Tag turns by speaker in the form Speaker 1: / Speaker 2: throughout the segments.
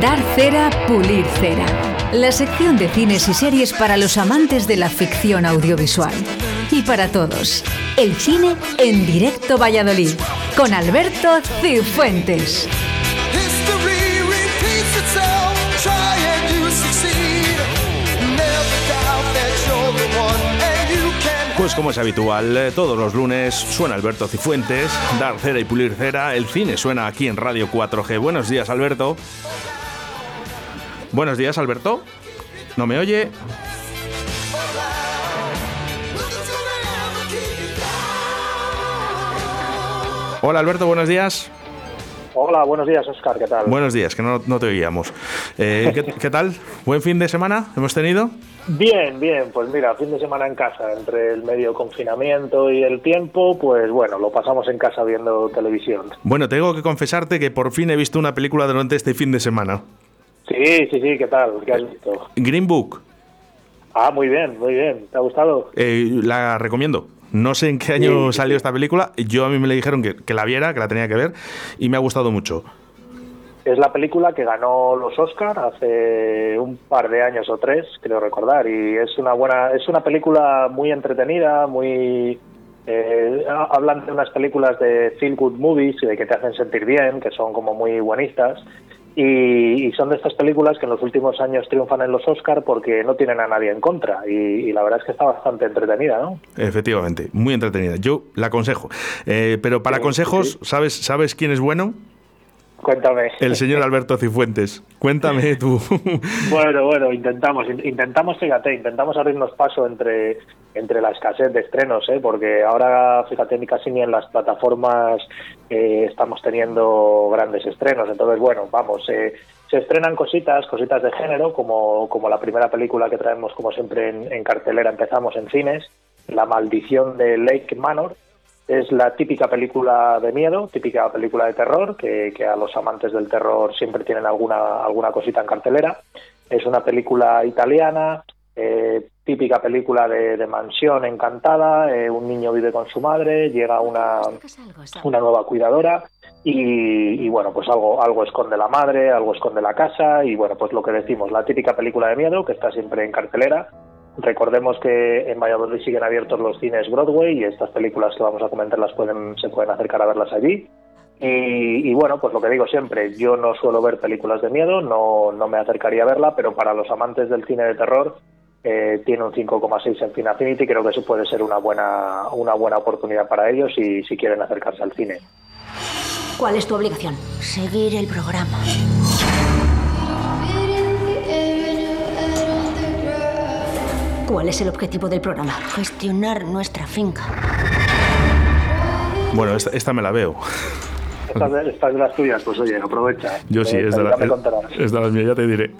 Speaker 1: Dar cera, pulir cera. La sección de cines y series para los amantes de la ficción audiovisual. Y para todos, el cine en directo Valladolid, con Alberto Cifuentes.
Speaker 2: Pues como es habitual, eh, todos los lunes suena Alberto Cifuentes, dar cera y pulir cera. El cine suena aquí en Radio 4G. Buenos días, Alberto. Buenos días, Alberto. ¿No me oye? Hola, Alberto, buenos días.
Speaker 3: Hola, buenos días, Oscar, ¿qué tal?
Speaker 2: Buenos días, que no, no te oíamos. Eh, ¿qué, qué tal? ¿Buen fin de semana hemos tenido?
Speaker 3: Bien, bien, pues mira, fin de semana en casa, entre el medio confinamiento y el tiempo, pues bueno, lo pasamos en casa viendo televisión.
Speaker 2: Bueno, tengo que confesarte que por fin he visto una película durante este fin de semana.
Speaker 3: Sí, sí, sí, ¿qué tal? ¿Qué has visto?
Speaker 2: Green Book.
Speaker 3: Ah, muy bien, muy bien, ¿te ha gustado?
Speaker 2: Eh, la recomiendo. No sé en qué año
Speaker 3: Sí,
Speaker 2: salió
Speaker 3: sí.
Speaker 2: esta película. Yo a mí me le dijeron que, que la viera, que la tenía que ver, y me ha gustado mucho.
Speaker 3: Es la película que ganó los Oscar hace un par de años o tres, creo recordar, y es una buena, es una película muy entretenida, muy eh, ha- hablan de unas películas de feel good movies y de que te hacen sentir bien, que son como muy buenistas. Y, y son de estas películas que en los últimos años triunfan en los Oscar porque no tienen a nadie en contra. Y, y la verdad es que está bastante entretenida, ¿no?
Speaker 2: Efectivamente, muy entretenida. Yo la aconsejo. Eh, pero para
Speaker 3: Sí,
Speaker 2: consejos,
Speaker 3: sí.
Speaker 2: ¿sabes, ¿sabes quién es bueno?
Speaker 3: Cuéntame.
Speaker 2: El señor Alberto Cifuentes. Cuéntame tú.
Speaker 3: Bueno, bueno, intentamos, in- intentamos, fíjate, intentamos abrirnos paso entre, entre la escasez de estrenos, ¿eh? porque ahora, fíjate, ni casi ni en las plataformas eh, estamos teniendo grandes estrenos. Entonces, bueno, vamos, eh, se estrenan cositas, cositas de género, como, como la primera película que traemos, como siempre, en, en cartelera, empezamos en cines, La maldición de Lake Manor, es la típica película de miedo, típica película de terror, que, que a los amantes del terror siempre tienen alguna, alguna cosita en cartelera. Es una película italiana, eh, típica película de, mansión encantada, eh, un niño vive con su madre, llega una, una nueva cuidadora y, y, bueno, pues algo, algo esconde la madre, algo esconde la casa y bueno, pues lo que decimos, la típica película de miedo que está siempre en cartelera. Recordemos que en Valladolid siguen abiertos los cines Broadway y estas películas que vamos a comentar las pueden, se pueden acercar a verlas allí. Y, y bueno, pues lo que digo siempre, yo no suelo ver películas de miedo, no, no me acercaría a verla, pero para los amantes del cine de terror eh, tiene un 5,6 en Film Affinity, creo que eso puede ser una buena, una buena oportunidad para ellos si, si quieren acercarse al cine.
Speaker 4: ¿Cuál es tu obligación? Seguir el programa. ¿Cuál es el objetivo del programa? Gestionar nuestra finca.
Speaker 2: bueno, esta, esta me la veo.
Speaker 3: Estas de, las tuyas, pues oye, aprovecha.
Speaker 2: Yo sí,
Speaker 3: Eh,
Speaker 2: es de, la,
Speaker 3: me contarás.
Speaker 2: es de las mías, ya te diré.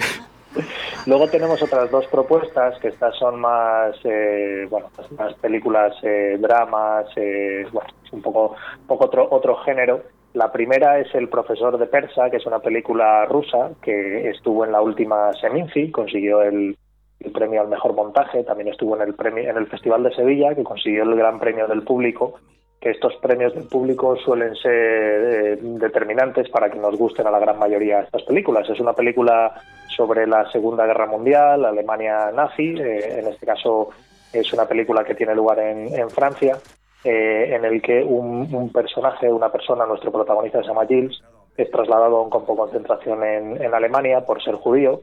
Speaker 3: Luego tenemos otras dos propuestas, que estas son más, eh, bueno, pues más películas, eh, dramas, eh, bueno, un poco, poco otro, otro género. La primera es El profesor de persa, que es una película rusa que estuvo en la última Seminci, consiguió el, el premio al mejor montaje, también estuvo en el premio en el Festival de Sevilla, que consiguió el gran premio del público que estos premios del público suelen ser eh, determinantes para que nos gusten a la gran mayoría estas películas. Es una película sobre la Segunda Guerra Mundial, Alemania nazi, eh, en este caso es una película que tiene lugar en, en Francia, eh, en el que un, personaje, una persona, nuestro protagonista se llama Gilles, es trasladado a un campo de concentración en, en Alemania por ser judío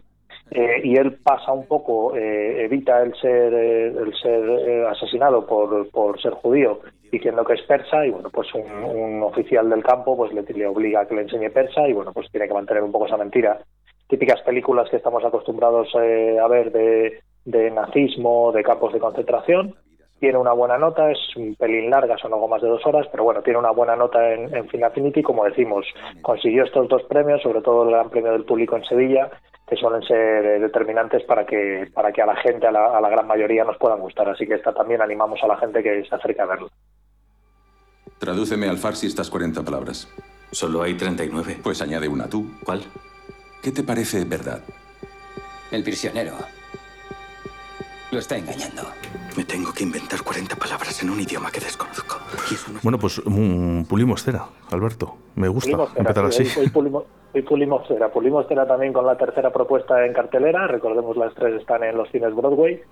Speaker 3: y él pasa un poco, evita el ser, el ser asesinado por, por ser judío diciendo que es persa y bueno pues un, oficial del campo pues le, obliga a que le enseñe persa y bueno pues tiene que mantener un poco esa mentira típicas películas que estamos acostumbrados eh, a ver de, nazismo de campos de concentración tiene una buena nota, es un pelín larga, son algo más de dos horas, pero bueno, tiene una buena nota en, en Film como decimos, consiguió estos dos premios, sobre todo el Gran Premio del Público en Sevilla, que suelen ser eh, determinantes para que, para que a la gente, a la, a la gran mayoría, nos puedan gustar. Así que esta también animamos a la gente que se acerque a verlo.
Speaker 5: Tradúceme al farsi estas 40 palabras.
Speaker 6: Solo hay 39.
Speaker 5: Pues añade una tú.
Speaker 6: ¿Cuál?
Speaker 5: ¿Qué te parece verdad?
Speaker 6: El prisionero.
Speaker 5: Lo está engañando.
Speaker 6: Me tengo que inventar 40 palabras en un idioma que desconozco. No
Speaker 2: Bueno, pues mm, pulimos cera, Alberto. Me gusta
Speaker 3: Pulimos cera,
Speaker 2: empezar
Speaker 3: sí,
Speaker 2: así.
Speaker 3: Hoy, hoy pulimos, hoy pulimos cera. Pulimos cera también con la tercera propuesta en cartelera. Recordemos, las tres están en los cines Broadway.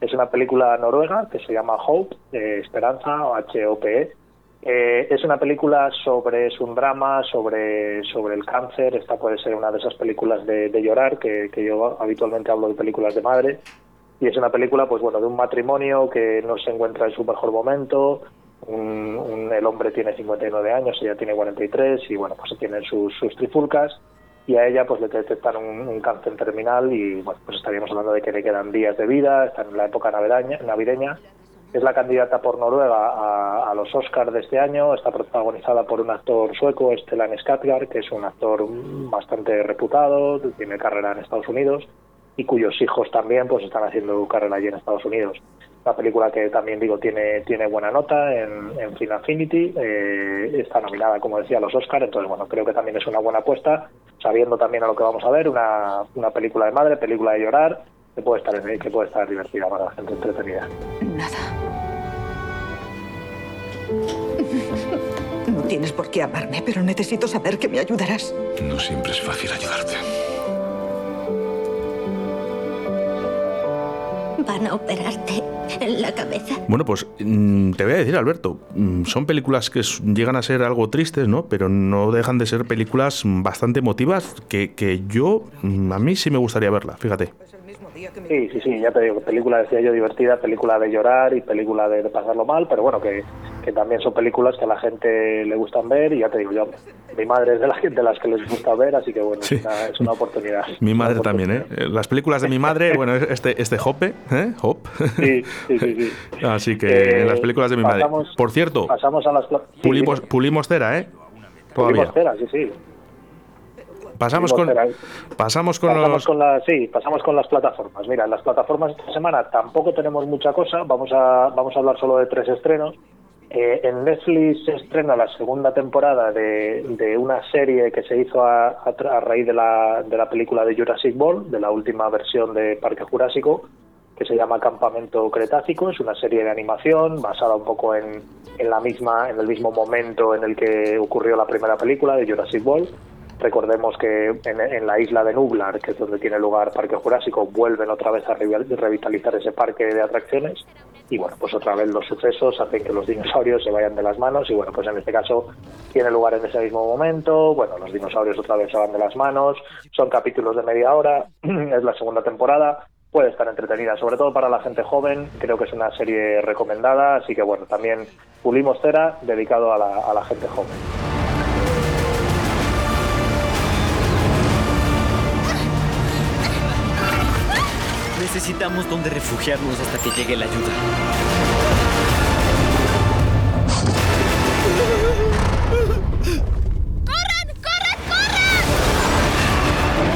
Speaker 3: Es una película noruega que se llama Hope, eh, Esperanza, o H-O-P-E. Eh, es una película sobre, es un drama sobre, sobre el cáncer. Esta puede ser una de esas películas de, de llorar, que, que yo habitualmente hablo de películas de madre. Y es una película, pues bueno, de un matrimonio que no se encuentra en su mejor momento. Un- un- el hombre tiene 59 años, ella tiene 43 y bueno, pues tienen sus, sus trifulcas y a ella pues le detectan un, un cáncer terminal y bueno, pues estaríamos hablando de que le quedan días de vida, está en la época navideña, navideña. Es la candidata por Noruega a, los Oscars de este año, está protagonizada por un actor sueco, Stellan Skarsgård, que es un actor bastante reputado, tiene carrera en Estados Unidos y cuyos hijos también pues están haciendo carrera allí en Estados Unidos. Una película que también digo tiene tiene buena nota en, en Film Affinity, eh, está nominada como decía a los Oscars, entonces bueno creo que también es una buena apuesta, sabiendo también a lo que vamos a ver, una, una película de madre, película de llorar, que puede estar que puede estar divertida para la gente entretenida.
Speaker 7: Nada. No tienes por qué amarme, pero necesito saber que me ayudarás.
Speaker 8: No siempre es fácil ayudarte.
Speaker 4: Van a operarte en la cabeza.
Speaker 2: Bueno, pues mm, te voy a decir, Alberto, mm, son películas que llegan a ser algo tristes, ¿no? Pero no dejan de ser películas mm, bastante emotivas que, que yo, a mí sí me gustaría verla, fíjate.
Speaker 3: Sí, sí, sí, ya te digo, película, decía yo, divertida, película de llorar y película de, de pasarlo mal, pero bueno, que, que también son películas que a la gente le gustan ver y ya te digo yo, mi madre es de las, de las que les gusta ver, así que bueno,
Speaker 2: Sí.
Speaker 3: es, una, es una oportunidad.
Speaker 2: Mi madre también, ¿eh? Eh, Las películas de mi madre, bueno, este, este Hope, ¿eh? Hop.
Speaker 3: Sí, sí, sí, sí.
Speaker 2: Así que
Speaker 3: Eh,
Speaker 2: las películas de mi madre. Por cierto,
Speaker 3: Pasamos a las... sí,
Speaker 2: pulimos, pulimos cera, ¿eh?
Speaker 3: Pulimos
Speaker 2: Todavía.
Speaker 3: cera, sí, sí.
Speaker 2: Pasamos con,
Speaker 3: pulimos cera.
Speaker 2: pasamos con
Speaker 3: pasamos
Speaker 2: los...
Speaker 3: con las sí pasamos con las plataformas mira en las plataformas esta semana tampoco tenemos mucha cosa vamos a vamos a hablar solo de tres estrenos Eh, en Netflix se estrena la segunda temporada de, de una serie que se hizo a, a a raíz de la, de la película de Jurassic World de la última versión de Parque Jurásico que se llama Campamento Cretácico. Es una serie de animación basada un poco en, en la misma en el mismo momento en el que ocurrió la primera película de Jurassic World Recordemos que en, en la isla de Nublar, que es donde tiene lugar Parque Jurásico, vuelven otra vez a revi- revitalizar ese parque de atracciones. Y bueno, pues otra vez los sucesos hacen que los dinosaurios se vayan de las manos. Y bueno, pues en este caso tiene lugar en ese mismo momento. Bueno, los dinosaurios otra vez se van de las manos. Son capítulos de media hora. es la segunda temporada. Puede estar entretenida, sobre todo para la gente joven. Creo que es una serie recomendada. Así que bueno, también pulimos cera dedicado a la, a la gente joven.
Speaker 9: Necesitamos donde refugiarnos hasta que llegue la ayuda.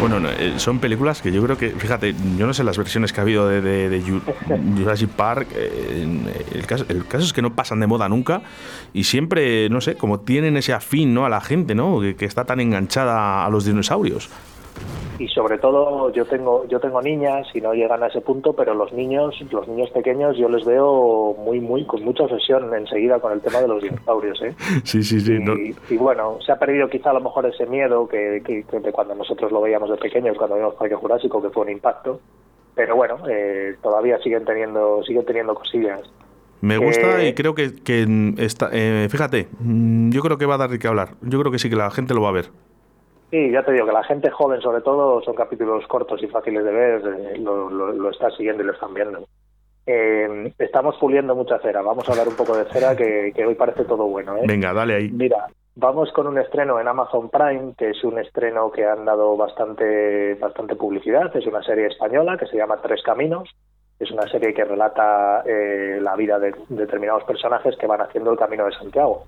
Speaker 2: Bueno, no, eh, son películas que yo creo que, fíjate, yo no sé las versiones que ha habido de, de- de Ju- Jurassic Park. eh, en- el, caso, el caso es que no pasan de moda nunca y siempre, no sé, como tienen ese afín ¿no? a la gente, ¿no? Que, que está tan enganchada a los dinosaurios.
Speaker 3: Y sobre todo yo tengo yo tengo niñas y no llegan a ese punto pero los niños los niños pequeños yo les veo muy muy con mucha obsesión enseguida con el tema de los dinosaurios ¿eh?
Speaker 2: Sí, sí, sí. no-
Speaker 3: y, bueno se ha perdido quizá a lo mejor ese miedo que, que- que de cuando nosotros lo veíamos de pequeños cuando vimos Parque Jurásico que fue un impacto pero bueno eh, todavía siguen teniendo siguen teniendo cosillas
Speaker 2: Me gusta
Speaker 3: Eh,
Speaker 2: y creo que, que, está, eh, fíjate, mm, yo creo que va a dar qué hablar. Yo creo que sí que la gente lo va a ver.
Speaker 3: Sí, ya te digo que la gente joven, sobre todo, son capítulos cortos y fáciles de ver, eh, lo, lo, lo está siguiendo y lo están viendo. Eh, estamos puliendo mucha cera, vamos a hablar un poco de cera, que, que hoy parece todo bueno. ¿eh?
Speaker 2: Venga, dale ahí.
Speaker 3: Mira, vamos con un estreno en Amazon Prime, que es un estreno que han dado bastante, bastante publicidad, es una serie española que se llama Tres Caminos, es una serie que relata eh, la vida de determinados personajes que van haciendo el Camino de Santiago.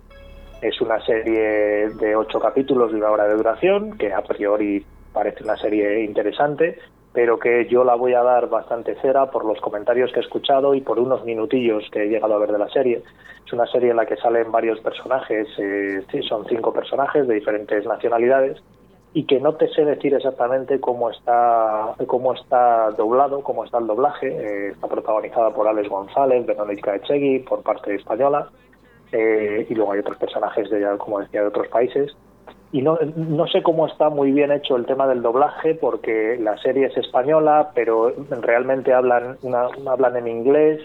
Speaker 3: Es una serie de ocho capítulos de una hora de duración, que a priori parece una serie interesante, pero que yo la voy a dar bastante cera por los comentarios que he escuchado y por unos minutillos que he llegado a ver de la serie. Es una serie en la que salen varios personajes, eh, son cinco personajes de diferentes nacionalidades, y que no te sé decir exactamente cómo está cómo está doblado, cómo está el doblaje. Eh, está protagonizada por Alex González, Verónica Echegui, por parte española, eh, y luego hay otros personajes, de, como decía, de otros países. Y no, no sé cómo está muy bien hecho el tema del doblaje, porque la serie es española, pero realmente hablan, una, hablan en inglés,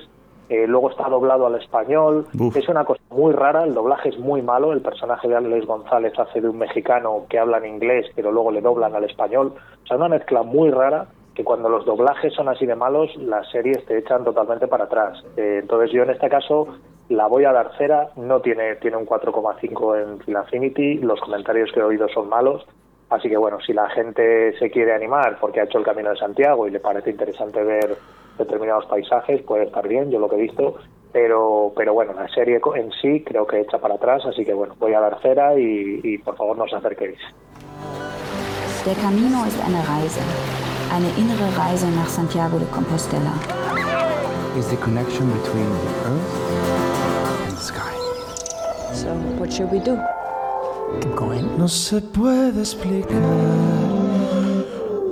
Speaker 3: eh, luego está doblado al español. Es una cosa muy rara, el doblaje es muy malo. El personaje de Alex González hace de un mexicano que habla en inglés, pero luego le doblan al español. O sea, una mezcla muy rara que cuando los doblajes son así de malos, las series te echan totalmente para atrás. Eh, entonces yo en este caso la voy a dar cera, no tiene, tiene un 4,5 en Filafinity, los comentarios que he oído son malos, así que bueno, si la gente se quiere animar porque ha hecho el Camino de Santiago y le parece interesante ver determinados paisajes, puede estar bien, yo lo que he visto, pero, pero bueno, la serie en sí creo que echa para atrás, así que bueno, voy a dar cera y, y por favor no os acerquéis.
Speaker 10: Der Camino ist eine Reise, eine innere Reise nach Santiago de Compostela.
Speaker 11: Is the connection between the earth.
Speaker 10: So, what should we do?
Speaker 11: Keep going.
Speaker 12: No se puede explicar.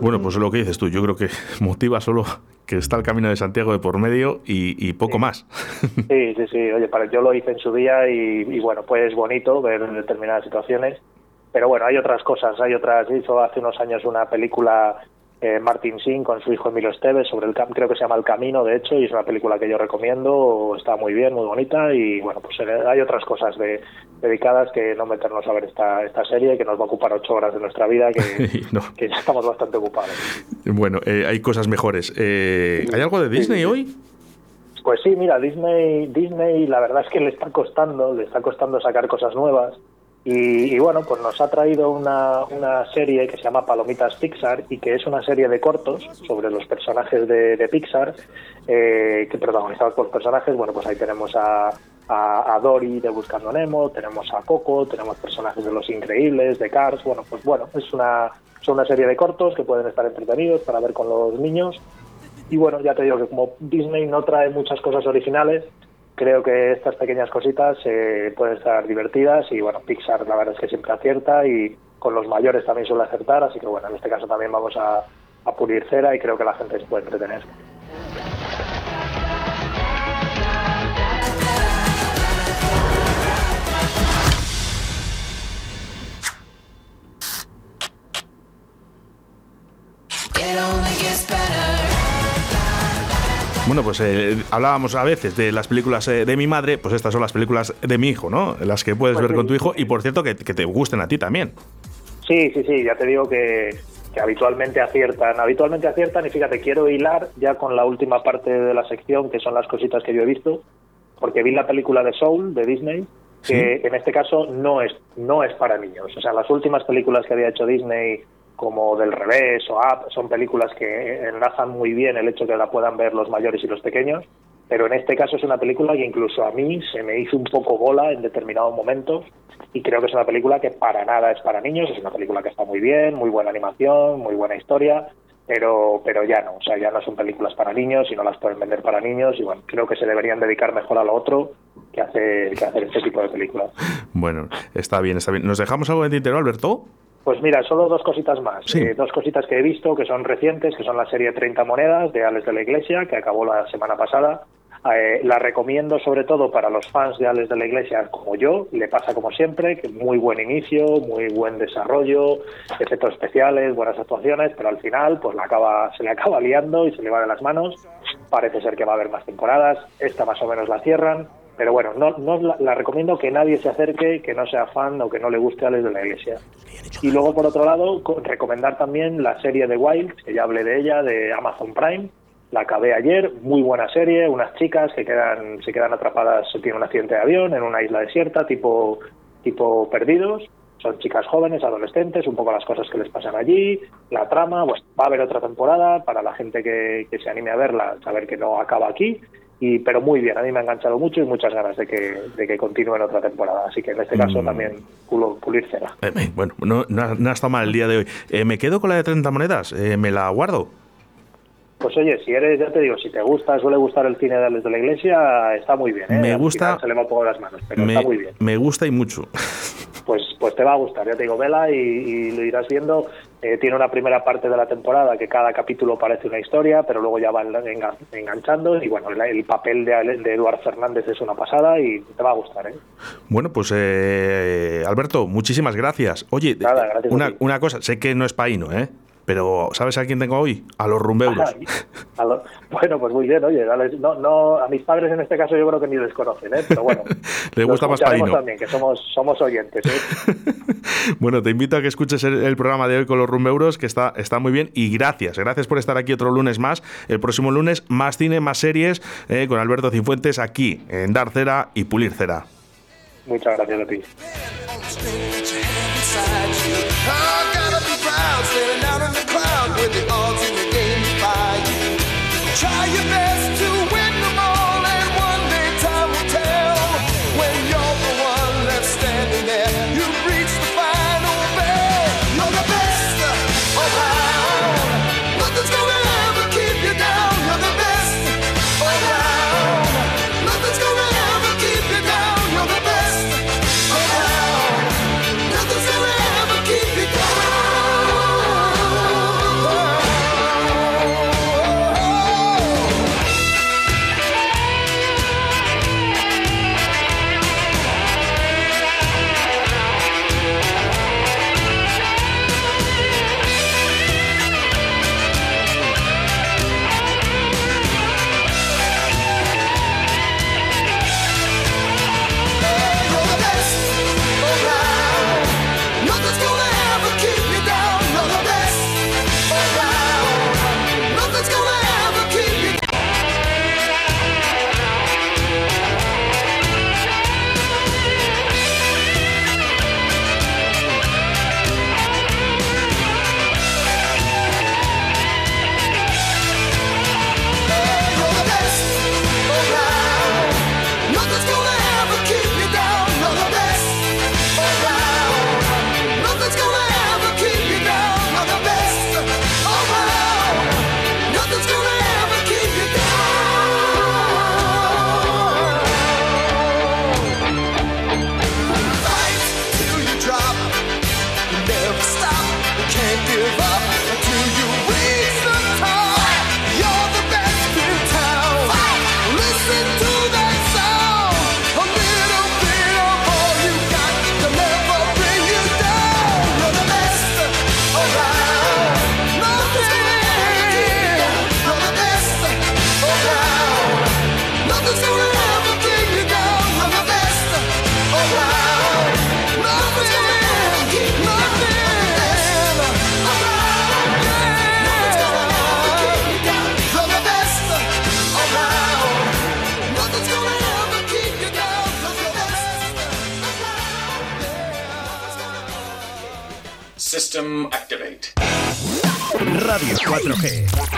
Speaker 2: Bueno, pues lo que dices tú, yo creo que motiva solo que está el camino de Santiago de por medio y, y poco
Speaker 3: Sí.
Speaker 2: más.
Speaker 3: Sí, sí, sí. Oye, para, yo lo hice en su día y, y bueno, pues es bonito ver determinadas situaciones. Pero bueno, hay otras cosas. Hay otras. Hizo hace unos años una película eh, Martin Sin con su hijo Emilio Esteves sobre el cam- creo que se llama El Camino, de hecho, y es una película que yo recomiendo. Está muy bien, muy bonita y bueno, pues eh, hay otras cosas de, dedicadas que no meternos a ver esta, esta serie que nos va a ocupar ocho horas de nuestra vida que,
Speaker 2: No.
Speaker 3: que ya estamos bastante ocupados.
Speaker 2: Bueno, eh, hay cosas mejores. Eh, ¿Hay algo de Disney hoy?
Speaker 3: Pues sí, mira, Disney, Disney la verdad es que le está costando, le está costando sacar cosas nuevas. Y, y bueno, pues nos ha traído una, una serie que se llama Palomitas Pixar y que es una serie de cortos sobre los personajes de, Pixar, eh, que protagonizados por personajes. Bueno, pues ahí tenemos a, a, a Dory de Buscando Nemo, tenemos a Coco, tenemos personajes de Los Increíbles, de Cars. Bueno, pues bueno, es una, son una serie de cortos que pueden estar entretenidos para ver con los niños. Y bueno, ya te digo que como Disney no trae muchas cosas originales, creo que estas pequeñas cositas eh, pueden estar divertidas y bueno, Pixar la verdad es que siempre acierta y con los mayores también suele acertar, así que bueno, en este caso también vamos a, a pulir cera y creo que la gente se puede entretener.
Speaker 2: Bueno, pues eh, hablábamos a veces de las películas eh, de mi madre, pues estas son las películas de mi hijo, ¿no? Las que puedes
Speaker 3: Pues
Speaker 2: ver
Speaker 3: sí.
Speaker 2: con tu hijo y por cierto que, que te gusten a ti también.
Speaker 3: Sí, sí, sí, ya te digo que, que habitualmente aciertan, habitualmente aciertan y fíjate, quiero hilar ya con la última parte de la sección, que son las cositas que yo he visto, porque vi la película de Soul de Disney, que en este caso no es, no es para niños. O sea, las últimas películas que había hecho Disney, como Del Revés o Up, son películas que enlazan muy bien el hecho que la puedan ver los mayores y los pequeños, pero en este caso es una película que incluso a mí se me hizo un poco bola en determinados momentos y creo que es una película que para nada es para niños, es una película que está muy bien, muy buena animación, muy buena historia, pero pero ya no, o sea, ya no son películas para niños y no las pueden vender para niños y bueno, creo que se deberían dedicar mejor a lo otro que hacer, que hacer este tipo de películas.
Speaker 2: Bueno, está bien, está bien. ¿Nos dejamos algo de tintero, Alberto?
Speaker 3: Pues mira, solo dos cositas más.
Speaker 2: Sí.
Speaker 3: Eh, dos cositas que he visto que son recientes, que son la serie 30 monedas de Alex de la Iglesia, que acabó la semana pasada. Eh, la recomiendo sobre todo para los fans de Alex de la Iglesia como yo, le pasa como siempre, que muy buen inicio, muy buen desarrollo, efectos especiales, buenas actuaciones, pero al final pues la acaba, se le acaba liando y se le va de las manos. Parece ser que va a haber más temporadas, esta más o menos la cierran, pero bueno, no, no la, recomiendo que nadie se acerque, que no sea fan o que no le guste Alex de la Iglesia. Y luego, por otro lado, co- recomendar también la serie de Wild, que ya hablé de ella, de Amazon Prime. La acabé ayer, muy buena serie, unas chicas que quedan, se quedan atrapadas, tienen un accidente de avión en una isla desierta, tipo, tipo perdidos. Son chicas jóvenes, adolescentes, un poco las cosas que les pasan allí, la trama, pues va a haber otra temporada para la gente que, que se anime a verla, saber que no acaba aquí. Y, pero muy bien, a mí me ha enganchado mucho y muchas ganas de que, de que continúe en otra temporada. Así que en este caso
Speaker 2: Mm.
Speaker 3: también pulir cera.
Speaker 2: Eh, eh, bueno, no, no ha- no ha estado mal el día de hoy. Eh, ¿Me quedo con la de 30 monedas? Eh, ¿Me la guardo?
Speaker 3: Pues oye, si eres, ya te digo, si te gusta, suele gustar el cine de Alex de la Iglesia, está muy bien. ¿eh?
Speaker 2: Me
Speaker 3: Al
Speaker 2: gusta-
Speaker 3: Se le va un poco las manos, pero
Speaker 2: me,
Speaker 3: está muy bien.
Speaker 2: me gusta y mucho.
Speaker 3: pues, pues te va a gustar, ya te digo, vela y, y lo irás viendo. Eh, tiene una primera parte de la temporada que cada capítulo parece una historia, pero luego ya va enga- enganchando y bueno, el, el papel de, de Eduard Fernández es una pasada y te va a gustar, ¿eh?
Speaker 2: Bueno, pues eh, Alberto, muchísimas gracias. Oye,
Speaker 3: Nada, gracias a
Speaker 2: una, una cosa, sé que no es paíno, ¿eh? Pero ¿sabes a quién tengo hoy? A los rumbeuros.
Speaker 3: Ay, a lo- bueno, pues muy bien, oye, no, no, a mis padres en este caso yo creo que ni les conocen, ¿eh? pero bueno.
Speaker 2: Le
Speaker 3: lo
Speaker 2: gusta más paíno.
Speaker 3: también, que somos, somos oyentes. ¿eh?
Speaker 2: Bueno, te invito a que escuches el, el programa de hoy con los rumbeuros, que está, está muy bien. Y gracias, gracias por estar aquí otro lunes más. El próximo lunes, más cine, más series, eh, con Alberto Cifuentes aquí en Dar Cera y Pulir Cera.
Speaker 3: Muchas gracias a ti.
Speaker 12: With the odds in the game by you. Try your best
Speaker 13: Radio 4G.